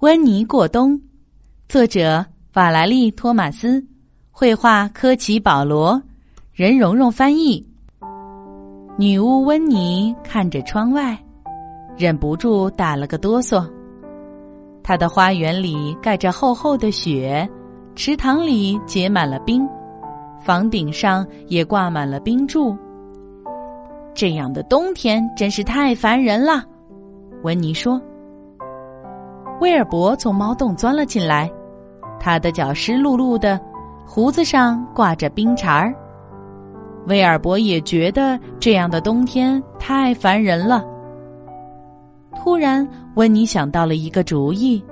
温妮过冬，作者瓦莱丽·托马斯，绘画科奇·保罗，任蓉蓉翻译。女巫温妮看着窗外，忍不住打了个哆嗦。她的花园里盖着厚厚的雪，池塘里结满了冰，房顶上也挂满了冰柱。这样的冬天真是太烦人了，温妮说。威尔伯从猫洞钻了进来，他的脚湿漉漉的，胡子上挂着冰碴儿。威尔伯也觉得这样的冬天太烦人了。突然，温妮想到了一个主意，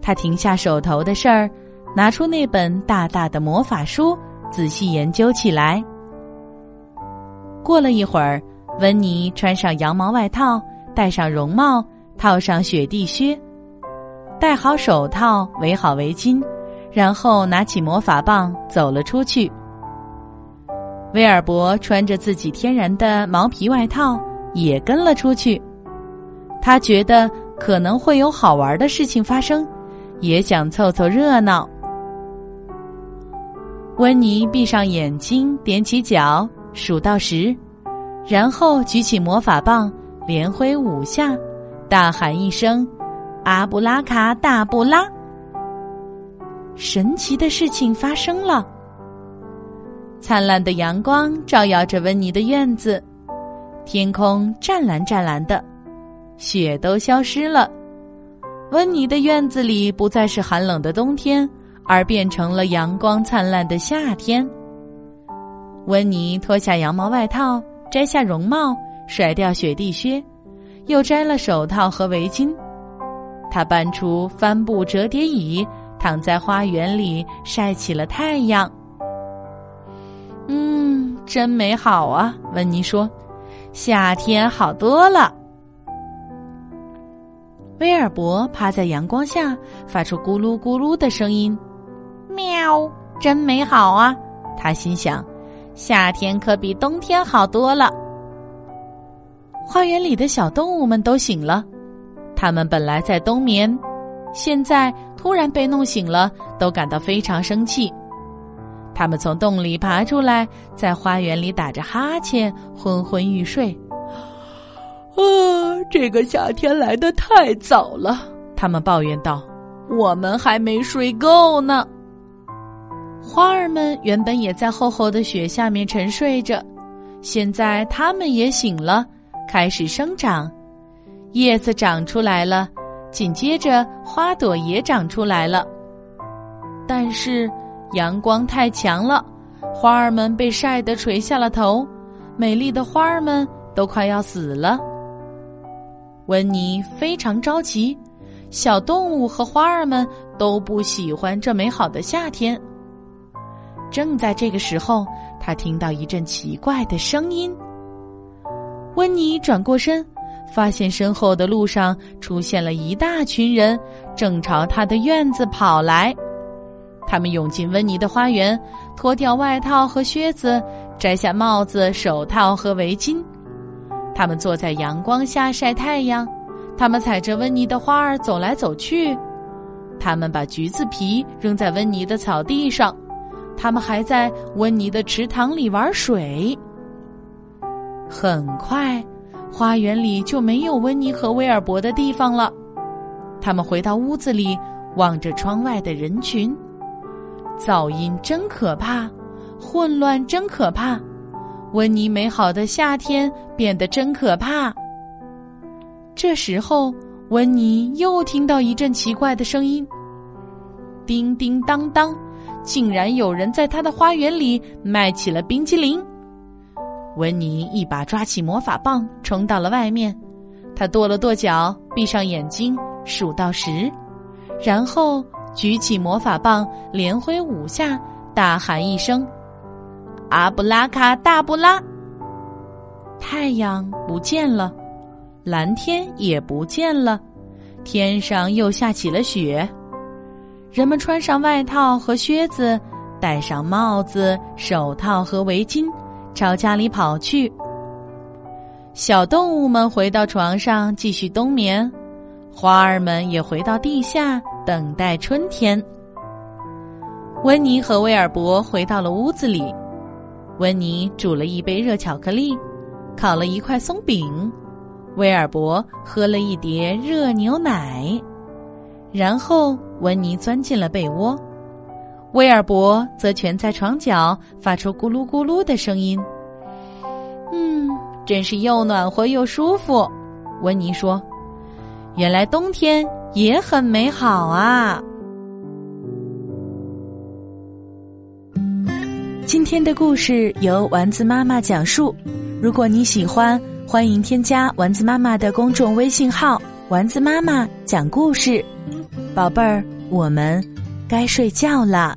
他停下手头的事儿，拿出那本大大的魔法书，仔细研究起来。过了一会儿，温妮穿上羊毛外套，戴上绒帽，套上雪地靴。戴好手套，围好围巾，然后拿起魔法棒走了出去。威尔伯穿着自己天然的毛皮外套，也跟了出去。他觉得可能会有好玩的事情发生，也想凑凑热闹。温妮闭上眼睛，踮起脚，数到十，然后举起魔法棒，连挥五下，大喊一声。阿布拉卡大布拉！神奇的事情发生了。灿烂的阳光照耀着温妮的院子，天空湛蓝湛蓝的，雪都消失了。温妮的院子里不再是寒冷的冬天，而变成了阳光灿烂的夏天。温妮脱下羊毛外套，摘下绒帽，甩掉雪地靴，又摘了手套和围巾。他搬出帆布折叠椅，躺在花园里晒起了太阳。嗯，真美好啊！温妮说：“夏天好多了。”威尔伯趴在阳光下，发出咕噜咕噜的声音。喵，真美好啊！他心想：“夏天可比冬天好多了。”花园里的小动物们都醒了。他们本来在冬眠，现在突然被弄醒了，都感到非常生气。他们从洞里爬出来，在花园里打着哈欠，昏昏欲睡。啊，这个夏天来的太早了，他们抱怨道：“我们还没睡够呢。”花儿们原本也在厚厚的雪下面沉睡着，现在它们也醒了，开始生长。叶子长出来了，紧接着花朵也长出来了。但是阳光太强了，花儿们被晒得垂下了头，美丽的花儿们都快要死了。温妮非常着急，小动物和花儿们都不喜欢这美好的夏天。正在这个时候，他听到一阵奇怪的声音。温妮转过身。发现身后的路上出现了一大群人，正朝他的院子跑来。他们涌进温妮的花园，脱掉外套和靴子，摘下帽子、手套和围巾。他们坐在阳光下晒太阳。他们踩着温妮的花儿走来走去。他们把橘子皮扔在温妮的草地上。他们还在温妮的池塘里玩水。很快。花园里就没有温妮和威尔伯的地方了。他们回到屋子里，望着窗外的人群，噪音真可怕，混乱真可怕，温妮美好的夏天变得真可怕。这时候，温妮又听到一阵奇怪的声音：叮叮当当，竟然有人在他的花园里卖起了冰激凌。温妮一把抓起魔法棒，冲到了外面。他跺了跺脚，闭上眼睛，数到十，然后举起魔法棒，连挥五下，大喊一声：“阿布拉卡大布拉！”太阳不见了，蓝天也不见了，天上又下起了雪。人们穿上外套和靴子，戴上帽子、手套和围巾。朝家里跑去。小动物们回到床上继续冬眠，花儿们也回到地下等待春天。温妮和威尔伯回到了屋子里，温妮煮了一杯热巧克力，烤了一块松饼，威尔伯喝了一碟热牛奶，然后温妮钻进了被窝，威尔伯则蜷在床角，发出咕噜咕噜的声音。嗯，真是又暖和又舒服，温妮说。原来冬天也很美好啊！今天的故事由丸子妈妈讲述。如果你喜欢，欢迎添加丸子妈妈的公众微信号“丸子妈妈讲故事”。宝贝儿，我们该睡觉了。